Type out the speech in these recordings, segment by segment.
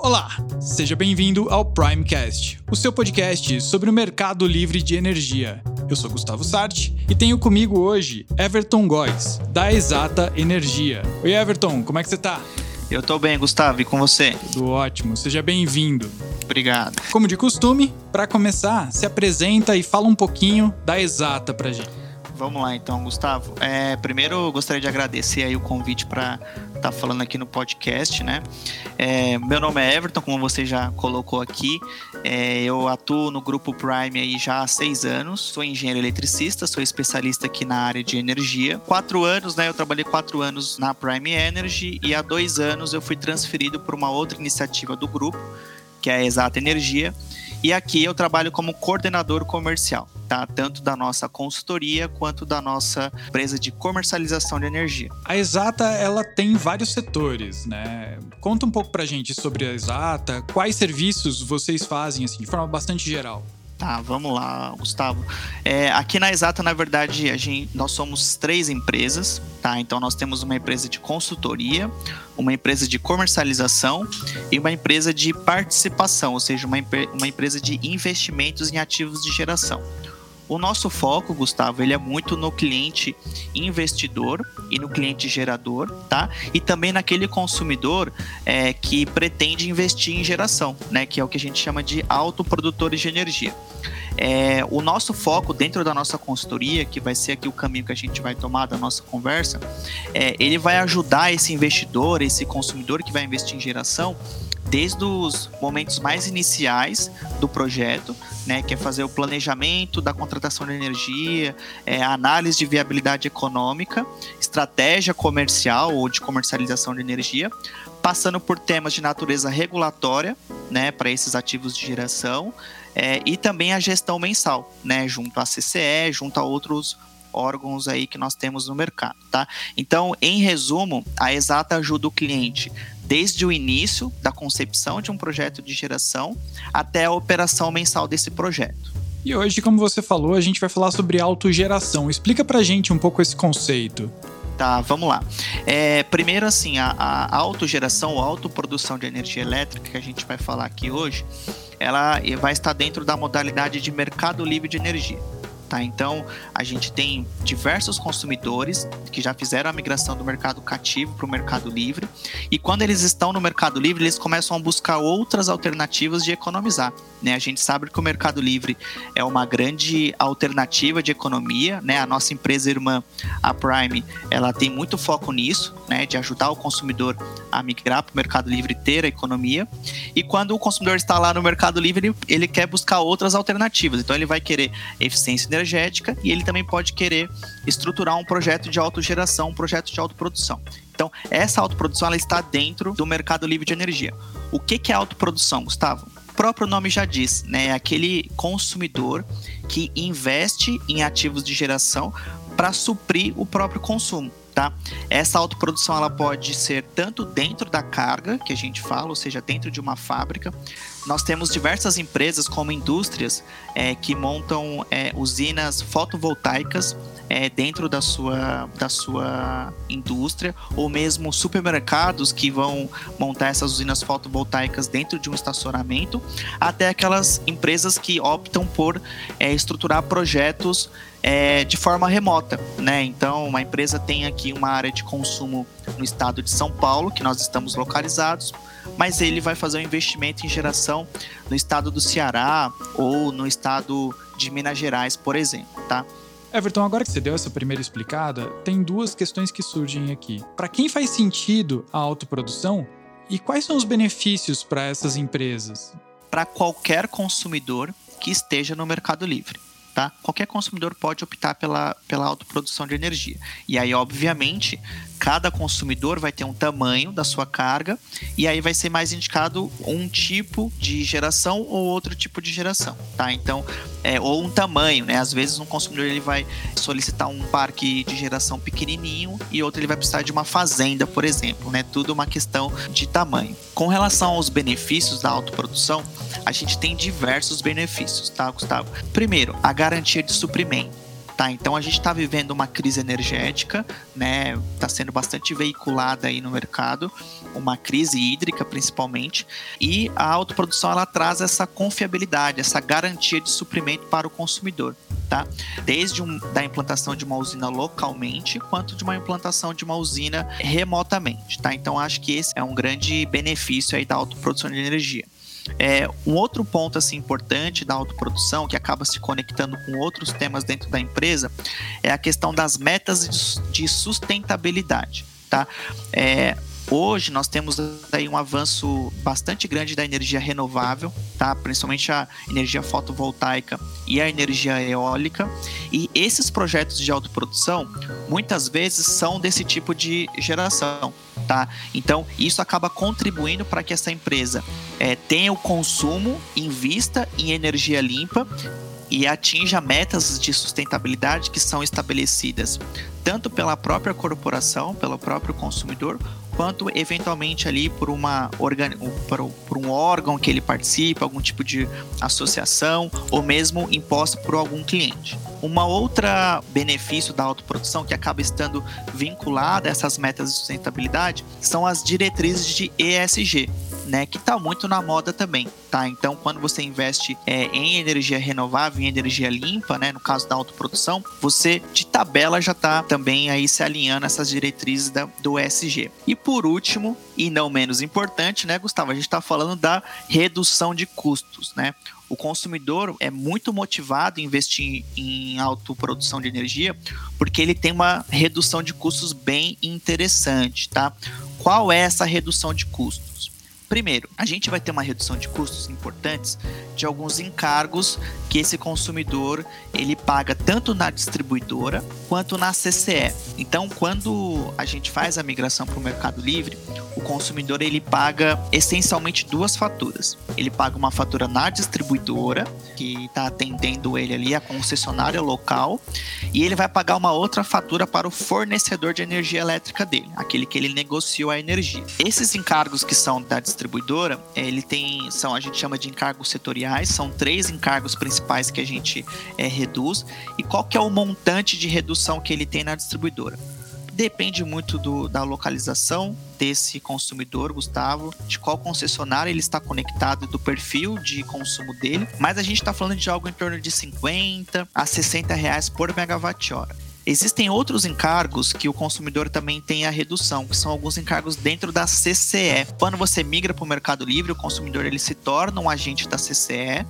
Olá, seja bem-vindo ao Primecast, o seu podcast sobre o mercado livre de energia. Eu sou Gustavo Sarti e tenho comigo hoje Everton Góes, da Exata Energia. Oi, Everton, como é que você tá? Eu tô bem, Gustavo, e com você? Tudo ótimo, seja bem-vindo. Obrigado. Como de costume, para começar, se apresenta e fala um pouquinho da Exata pra gente. Vamos lá então, Gustavo. É, primeiro gostaria de agradecer aí o convite para estar tá falando aqui no podcast, né? É, meu nome é Everton, como você já colocou aqui. É, eu atuo no grupo Prime aí já há seis anos. Sou engenheiro eletricista, sou especialista aqui na área de energia. Quatro anos, né? Eu trabalhei quatro anos na Prime Energy e há dois anos eu fui transferido para uma outra iniciativa do grupo, que é a Exata Energia e aqui eu trabalho como coordenador comercial, tá? Tanto da nossa consultoria quanto da nossa empresa de comercialização de energia. A Exata, ela tem vários setores, né? Conta um pouco pra gente sobre a Exata, quais serviços vocês fazem, assim, de forma bastante geral. Tá, vamos lá, Gustavo. É, aqui na Exata, na verdade, a gente, nós somos três empresas, tá? Então nós temos uma empresa de consultoria, uma empresa de comercialização e uma empresa de participação, ou seja, uma, uma empresa de investimentos em ativos de geração. O nosso foco, Gustavo, ele é muito no cliente investidor e no cliente gerador, tá? E também naquele consumidor é, que pretende investir em geração, né? Que é o que a gente chama de autoprodutores de energia. É, o nosso foco dentro da nossa consultoria, que vai ser aqui o caminho que a gente vai tomar da nossa conversa, é, ele vai ajudar esse investidor, esse consumidor que vai investir em geração, desde os momentos mais iniciais do projeto, né, que é fazer o planejamento da contratação de energia, é, análise de viabilidade econômica, estratégia comercial ou de comercialização de energia, passando por temas de natureza regulatória, né, para esses ativos de geração, é, e também a gestão mensal, né, junto à CCE, junto a outros órgãos aí que nós temos no mercado, tá? Então, em resumo, a Exata ajuda o cliente desde o início da concepção de um projeto de geração até a operação mensal desse projeto. E hoje, como você falou, a gente vai falar sobre autogeração. Explica pra gente um pouco esse conceito. Tá, vamos lá. É, primeiro, assim, a, a autogeração, a autoprodução de energia elétrica que a gente vai falar aqui hoje, ela vai estar dentro da modalidade de mercado livre de energia. Tá? Então, a gente tem diversos consumidores que já fizeram a migração do mercado cativo para o mercado livre, e quando eles estão no mercado livre, eles começam a buscar outras alternativas de economizar. Né? A gente sabe que o mercado livre é uma grande alternativa de economia, né? a nossa empresa irmã, a Prime, ela tem muito foco nisso, né? de ajudar o consumidor a migrar para o mercado livre e ter a economia, e quando o consumidor está lá no mercado livre, ele, ele quer buscar outras alternativas, então ele vai querer eficiência energética e ele também pode querer estruturar um projeto de autogeração, um projeto de autoprodução. Então, essa autoprodução ela está dentro do mercado livre de energia. O que, que é autoprodução, Gustavo? O próprio nome já diz, né? É aquele consumidor que investe em ativos de geração para suprir o próprio consumo. Tá? Essa autoprodução ela pode ser tanto dentro da carga que a gente fala, ou seja, dentro de uma fábrica, nós temos diversas empresas, como indústrias, é, que montam é, usinas fotovoltaicas é, dentro da sua, da sua indústria, ou mesmo supermercados que vão montar essas usinas fotovoltaicas dentro de um estacionamento, até aquelas empresas que optam por é, estruturar projetos é, de forma remota, né? Então, uma empresa tem aqui uma área de consumo no estado de São Paulo, que nós estamos localizados, mas ele vai fazer um investimento em geração no estado do Ceará ou no estado de Minas Gerais, por exemplo, tá? Everton, agora que você deu essa primeira explicada, tem duas questões que surgem aqui. Para quem faz sentido a autoprodução e quais são os benefícios para essas empresas? Para qualquer consumidor que esteja no Mercado Livre. Tá? Qualquer consumidor pode optar pela, pela autoprodução de energia. E aí, obviamente, cada consumidor vai ter um tamanho da sua carga e aí vai ser mais indicado um tipo de geração ou outro tipo de geração, tá? Então, é, ou um tamanho, né? Às vezes um consumidor ele vai solicitar um parque de geração pequenininho e outro ele vai precisar de uma fazenda, por exemplo, né? Tudo uma questão de tamanho. Com relação aos benefícios da autoprodução, a gente tem diversos benefícios, tá, Gustavo? Primeiro, a garantia de suprimento Tá, então a gente está vivendo uma crise energética, né? Está sendo bastante veiculada aí no mercado, uma crise hídrica principalmente, e a autoprodução ela traz essa confiabilidade, essa garantia de suprimento para o consumidor, tá? Desde um, da implantação de uma usina localmente, quanto de uma implantação de uma usina remotamente, tá? Então acho que esse é um grande benefício aí da autoprodução de energia. É, um outro ponto assim importante da autoprodução que acaba se conectando com outros temas dentro da empresa é a questão das metas de sustentabilidade. Tá? É, Hoje nós temos aí um avanço bastante grande da energia renovável, tá? Principalmente a energia fotovoltaica e a energia eólica. E esses projetos de autoprodução muitas vezes são desse tipo de geração, tá? Então isso acaba contribuindo para que essa empresa é, tenha o consumo, invista em energia limpa e atinja metas de sustentabilidade que são estabelecidas tanto pela própria corporação, pelo próprio consumidor, quanto eventualmente ali por uma organ... por, por um órgão que ele participa, algum tipo de associação ou mesmo imposto por algum cliente. Uma outra benefício da autoprodução que acaba estando vinculada a essas metas de sustentabilidade são as diretrizes de ESG, né, que está muito na moda também, tá? Então, quando você investe é, em energia renovável, em energia limpa, né, no caso da autoprodução, você de tabela já está também aí se alinhando essas diretrizes da, do ESG. E por último, e não menos importante, né, Gustavo, a gente está falando da redução de custos, né? O consumidor é muito motivado em investir em autoprodução de energia porque ele tem uma redução de custos bem interessante, tá? Qual é essa redução de custos? Primeiro, a gente vai ter uma redução de custos importantes de alguns encargos que esse consumidor ele paga tanto na distribuidora quanto na CCE. Então, quando a gente faz a migração para o Mercado Livre, o consumidor ele paga essencialmente duas faturas. Ele paga uma fatura na distribuidora, que está atendendo ele ali, a concessionária local, e ele vai pagar uma outra fatura para o fornecedor de energia elétrica dele, aquele que ele negociou a energia. Esses encargos que são da distribuidora, ele tem, são a gente chama de encargos setoriais, são três encargos principais que a gente é, reduz. E qual que é o montante de redução que ele tem na distribuidora? Depende muito do, da localização desse consumidor, Gustavo, de qual concessionário ele está conectado, do perfil de consumo dele. Mas a gente está falando de algo em torno de 50 a 60 reais por megawatt-hora. Existem outros encargos que o consumidor também tem a redução, que são alguns encargos dentro da CCE. Quando você migra para o Mercado Livre, o consumidor ele se torna um agente da CCE.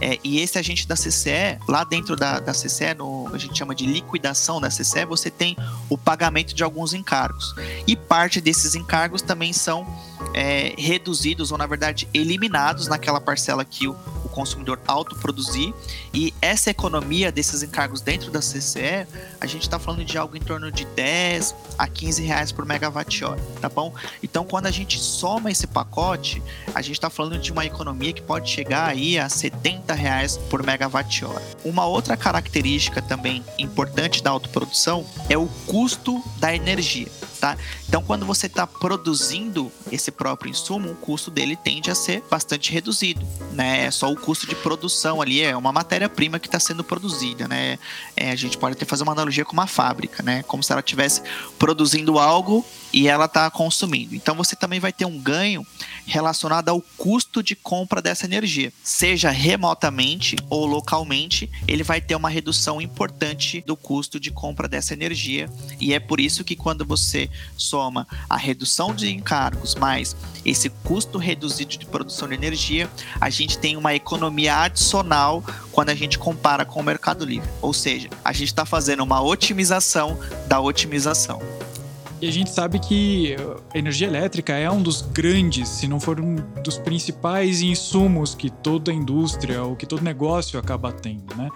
É, e esse agente da CCE, lá dentro da, da CCE, no, a gente chama de liquidação da CCE, você tem o pagamento de alguns encargos. E parte desses encargos também são é, reduzidos, ou na verdade eliminados naquela parcela que o, consumidor autoproduzir. E essa economia desses encargos dentro da CCE, a gente está falando de algo em torno de 10 a 15 reais por megawatt-hora, tá bom? Então, quando a gente soma esse pacote, a gente está falando de uma economia que pode chegar aí a 70 reais por megawatt-hora. Uma outra característica também importante da autoprodução é o custo da energia. Tá? Então, quando você está produzindo esse próprio insumo, o custo dele tende a ser bastante reduzido, né? É só o custo de produção ali é uma matéria-prima que está sendo produzida, né? É, a gente pode até fazer uma analogia com uma fábrica, né? Como se ela estivesse produzindo algo e ela está consumindo. Então você também vai ter um ganho relacionado ao custo de compra dessa energia, seja remotamente ou localmente, ele vai ter uma redução importante do custo de compra dessa energia. E é por isso que quando você soma a redução de encargos mais esse custo reduzido de produção de energia, a gente tem uma economia adicional quando a gente compara com o Mercado Livre. Ou seja, a gente está fazendo uma otimização da otimização. E a gente sabe que a energia elétrica é um dos grandes, se não for um dos principais insumos que toda indústria ou que todo negócio acaba tendo, né?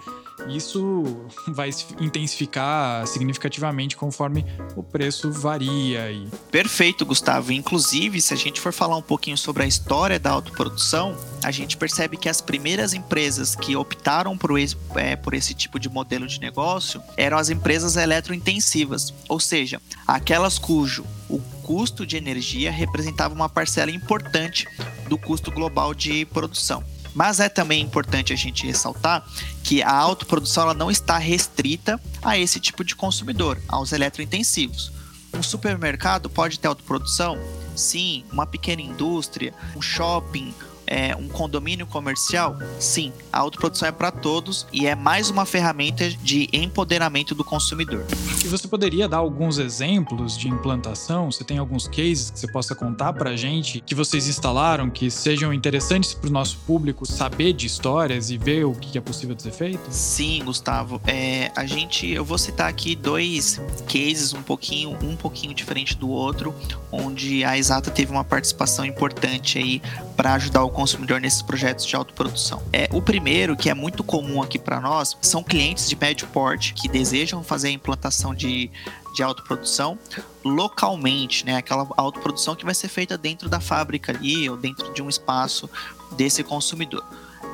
Isso vai intensificar significativamente conforme o preço varia. E... Perfeito, Gustavo. Inclusive, se a gente for falar um pouquinho sobre a história da autoprodução, a gente percebe que as primeiras empresas que optaram por esse, é, por esse tipo de modelo de negócio eram as empresas eletrointensivas, ou seja, aquelas cujo o custo de energia representava uma parcela importante do custo global de produção. Mas é também importante a gente ressaltar que a autoprodução ela não está restrita a esse tipo de consumidor, aos eletrointensivos. Um supermercado pode ter autoprodução? Sim. Uma pequena indústria, um shopping, é, um condomínio comercial? Sim, a autoprodução é para todos e é mais uma ferramenta de empoderamento do consumidor. E você poderia dar alguns exemplos de implantação? Você tem alguns cases que você possa contar para a gente que vocês instalaram que sejam interessantes para o nosso público saber de histórias e ver o que é possível de ser feito? Sim, Gustavo. É, a gente, eu vou citar aqui dois cases um pouquinho, um pouquinho diferente do outro, onde a Exata teve uma participação importante aí para ajudar o consumidor nesses projetos de autoprodução. É, o primeiro, que é muito comum aqui para nós, são clientes de médio porte que desejam fazer a implantação de, de autoprodução localmente, né? Aquela autoprodução que vai ser feita dentro da fábrica ali ou dentro de um espaço desse consumidor.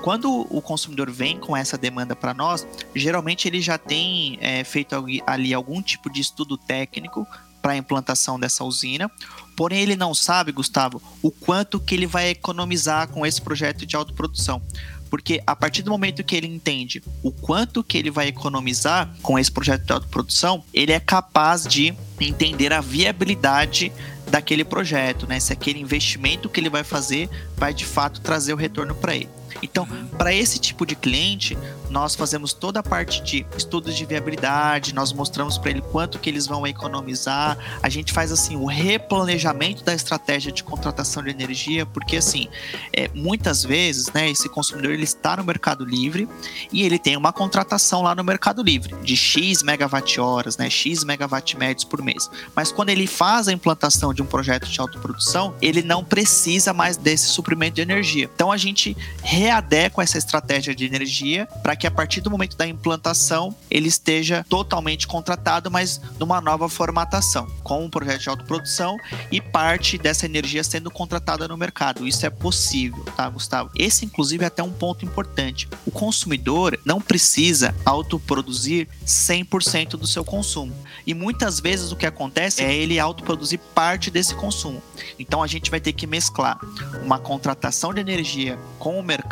Quando o consumidor vem com essa demanda para nós, geralmente ele já tem é, feito ali algum tipo de estudo técnico para a implantação dessa usina. Porém, ele não sabe, Gustavo, o quanto que ele vai economizar com esse projeto de autoprodução. Porque a partir do momento que ele entende o quanto que ele vai economizar com esse projeto de autoprodução, ele é capaz de entender a viabilidade daquele projeto, né? Se aquele investimento que ele vai fazer vai de fato trazer o retorno para ele. Então, para esse tipo de cliente, nós fazemos toda a parte de estudos de viabilidade, nós mostramos para ele quanto que eles vão economizar, a gente faz assim o replanejamento da estratégia de contratação de energia, porque assim, é, muitas vezes, né, esse consumidor ele está no Mercado Livre e ele tem uma contratação lá no Mercado Livre de X megawatt-horas, né, X megawatt-médios por mês. Mas quando ele faz a implantação de um projeto de autoprodução, ele não precisa mais desse suprimento de energia. Então a gente readequa essa estratégia de energia para que a partir do momento da implantação ele esteja totalmente contratado, mas numa nova formatação, com um projeto de autoprodução e parte dessa energia sendo contratada no mercado. Isso é possível, tá, Gustavo? Esse, inclusive, é até um ponto importante. O consumidor não precisa autoproduzir 100% do seu consumo. E muitas vezes o que acontece é ele autoproduzir parte desse consumo. Então a gente vai ter que mesclar uma contratação de energia com o mercado,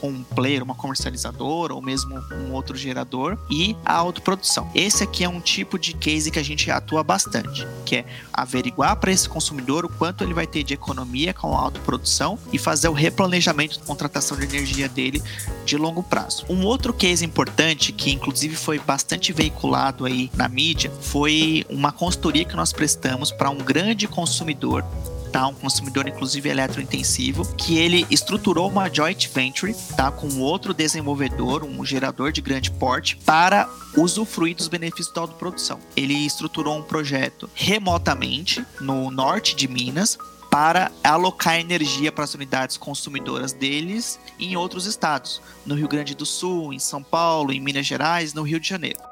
com um player, uma comercializadora ou mesmo um outro gerador e a autoprodução. Esse aqui é um tipo de case que a gente atua bastante, que é averiguar para esse consumidor o quanto ele vai ter de economia com a autoprodução e fazer o replanejamento de contratação de energia dele de longo prazo. Um outro case importante que inclusive foi bastante veiculado aí na mídia foi uma consultoria que nós prestamos para um grande consumidor tá? Um consumidor, inclusive, eletrointensivo, que ele estruturou uma joint venture, tá? Com outro desenvolvedor, um gerador de grande porte, para usufruir dos benefícios da autoprodução. Ele estruturou um projeto remotamente no norte de Minas, para alocar energia para as unidades consumidoras deles em outros estados, no Rio Grande do Sul, em São Paulo, em Minas Gerais, no Rio de Janeiro.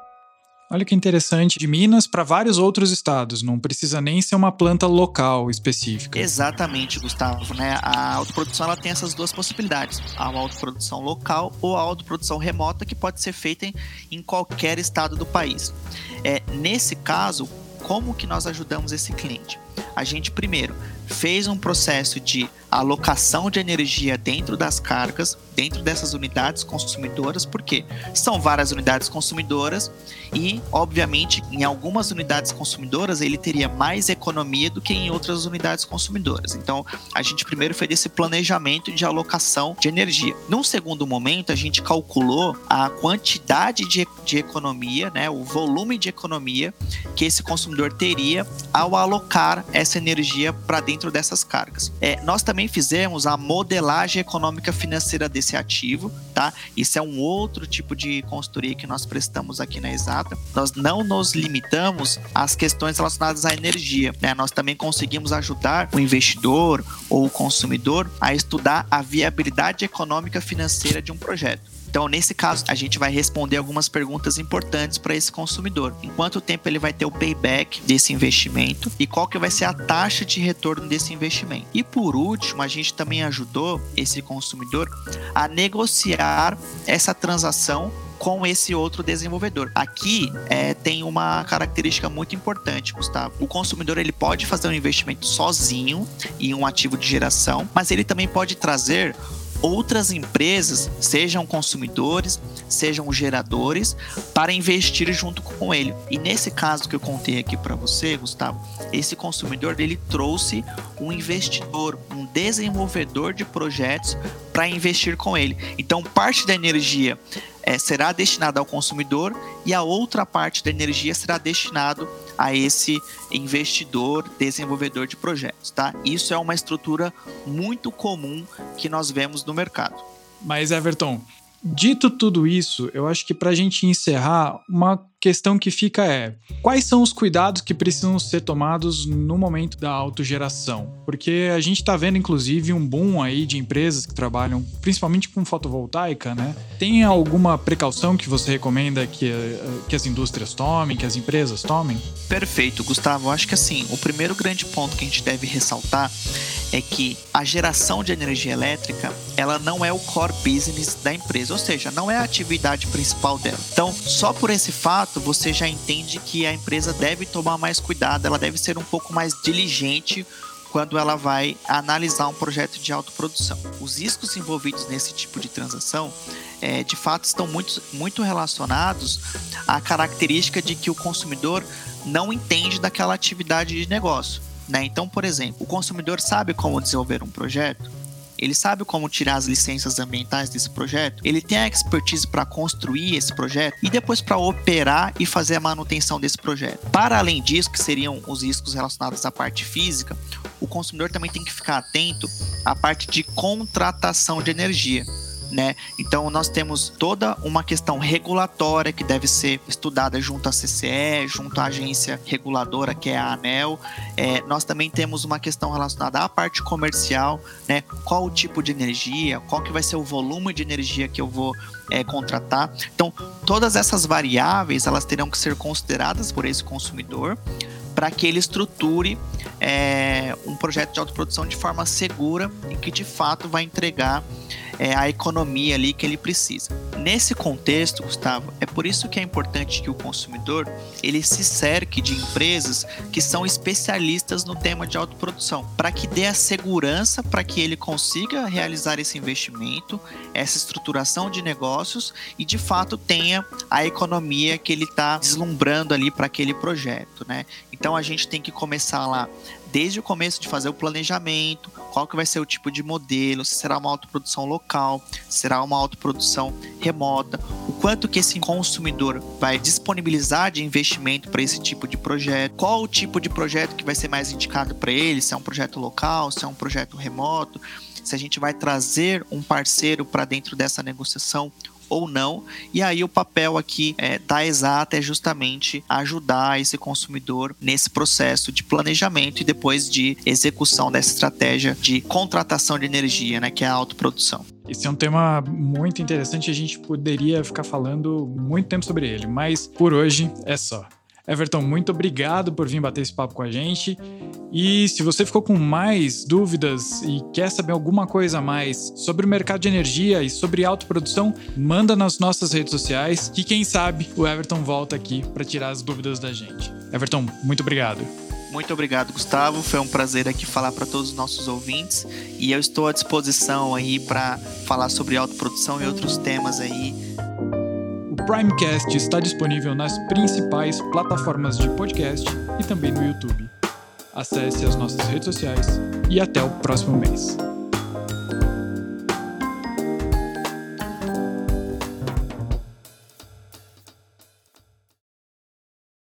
Olha que interessante, de Minas para vários outros estados, não precisa nem ser uma planta local específica. Exatamente, Gustavo, né? A autoprodução ela tem essas duas possibilidades, a autoprodução local ou a autoprodução remota que pode ser feita em, em qualquer estado do país. É, nesse caso, como que nós ajudamos esse cliente? A gente primeiro fez um processo de alocação de energia dentro das cargas, dentro dessas unidades consumidoras, porque são várias unidades consumidoras e, obviamente, em algumas unidades consumidoras ele teria mais economia do que em outras unidades consumidoras. Então, a gente primeiro fez esse planejamento de alocação de energia. Num segundo momento, a gente calculou a quantidade de, de economia, né, o volume de economia que esse consumidor teria ao alocar essa energia para dentro dessas cargas. É, nós também fizemos a modelagem econômica financeira desse ativo, tá? Isso é um outro tipo de consultoria que nós prestamos aqui na Exata. Nós não nos limitamos às questões relacionadas à energia, né? Nós também conseguimos ajudar o investidor ou o consumidor a estudar a viabilidade econômica financeira de um projeto. Então, nesse caso, a gente vai responder algumas perguntas importantes para esse consumidor. Em quanto tempo ele vai ter o payback desse investimento e qual que vai ser a taxa de retorno desse investimento. E por último, a gente também ajudou esse consumidor a negociar essa transação com esse outro desenvolvedor. Aqui é, tem uma característica muito importante, Gustavo. O consumidor ele pode fazer um investimento sozinho em um ativo de geração, mas ele também pode trazer outras empresas, sejam consumidores, sejam geradores, para investir junto com ele. E nesse caso que eu contei aqui para você, Gustavo, esse consumidor ele trouxe um investidor, um desenvolvedor de projetos para investir com ele. Então, parte da energia é, será destinada ao consumidor e a outra parte da energia será destinado a esse investidor, desenvolvedor de projetos, tá? Isso é uma estrutura muito comum que nós vemos no mercado. Mas Everton, dito tudo isso, eu acho que para a gente encerrar, uma questão que fica é: quais são os cuidados que precisam ser tomados no momento da autogeração? Porque a gente está vendo, inclusive, um boom aí de empresas que trabalham principalmente com fotovoltaica, né? Tem alguma precaução que você recomenda que, eh, que as indústrias tomem, que as empresas tomem? Perfeito, Gustavo. Acho que assim, o primeiro grande ponto que a gente deve ressaltar é que a geração de energia elétrica ela não é o core business da empresa, ou seja, não é a atividade principal dela. Então, só por esse fato fato você já entende que a empresa deve tomar mais cuidado, ela deve ser um pouco mais diligente quando ela vai analisar um projeto de autoprodução. Os riscos envolvidos nesse tipo de transação, é, de fato, estão muito, muito relacionados à característica de que o consumidor não entende daquela atividade de negócio. Né? Então, por exemplo, o consumidor sabe como desenvolver um projeto, ele sabe como tirar as licenças ambientais desse projeto, ele tem a expertise para construir esse projeto? E depois para operar e fazer a manutenção desse projeto. Para além disso, que seriam os riscos relacionados à parte física, o consumidor também tem que ficar atento à parte de contratação de energia né? Então nós temos toda uma questão regulatória que deve ser estudada junto à CCE, junto à agência reguladora que é a ANEL. É, nós também temos uma questão relacionada à parte comercial, né? Qual o tipo de energia, qual que vai ser o volume de energia que eu vou é, contratar. Então todas essas variáveis elas terão que ser consideradas por esse consumidor para que ele estruture é, um projeto de autoprodução de forma segura e que de fato vai entregar é, a economia ali que ele precisa. Nesse contexto, Gustavo, é por isso que é importante que o consumidor ele se cerque de empresas que são especialistas no tema de autoprodução, para que dê a segurança para que ele consiga realizar esse investimento, essa estruturação de negócios e de fato tenha a economia que ele está deslumbrando ali para aquele projeto, né? Então a gente tem que começar lá desde o começo de fazer o planejamento, qual que vai ser o tipo de modelo, se será uma autoprodução local, será uma autoprodução remota, o quanto que esse consumidor vai disponibilizar de investimento para esse tipo de projeto, qual o tipo de projeto que vai ser mais indicado para ele, se é um projeto local, se é um projeto remoto, se a gente vai trazer um parceiro para dentro dessa negociação ou não. E aí o papel aqui é, da Exata é justamente ajudar esse consumidor nesse processo de planejamento e depois de execução dessa estratégia de contratação de energia, né, que é a autoprodução. Esse é um tema muito interessante, a gente poderia ficar falando muito tempo sobre ele, mas por hoje é só. Everton, muito obrigado por vir bater esse papo com a gente. E se você ficou com mais dúvidas e quer saber alguma coisa a mais sobre o mercado de energia e sobre autoprodução, manda nas nossas redes sociais que quem sabe o Everton volta aqui para tirar as dúvidas da gente. Everton, muito obrigado. Muito obrigado, Gustavo. Foi um prazer aqui falar para todos os nossos ouvintes e eu estou à disposição aí para falar sobre autoprodução e outros temas aí Primecast está disponível nas principais plataformas de podcast e também no YouTube. Acesse as nossas redes sociais e até o próximo mês.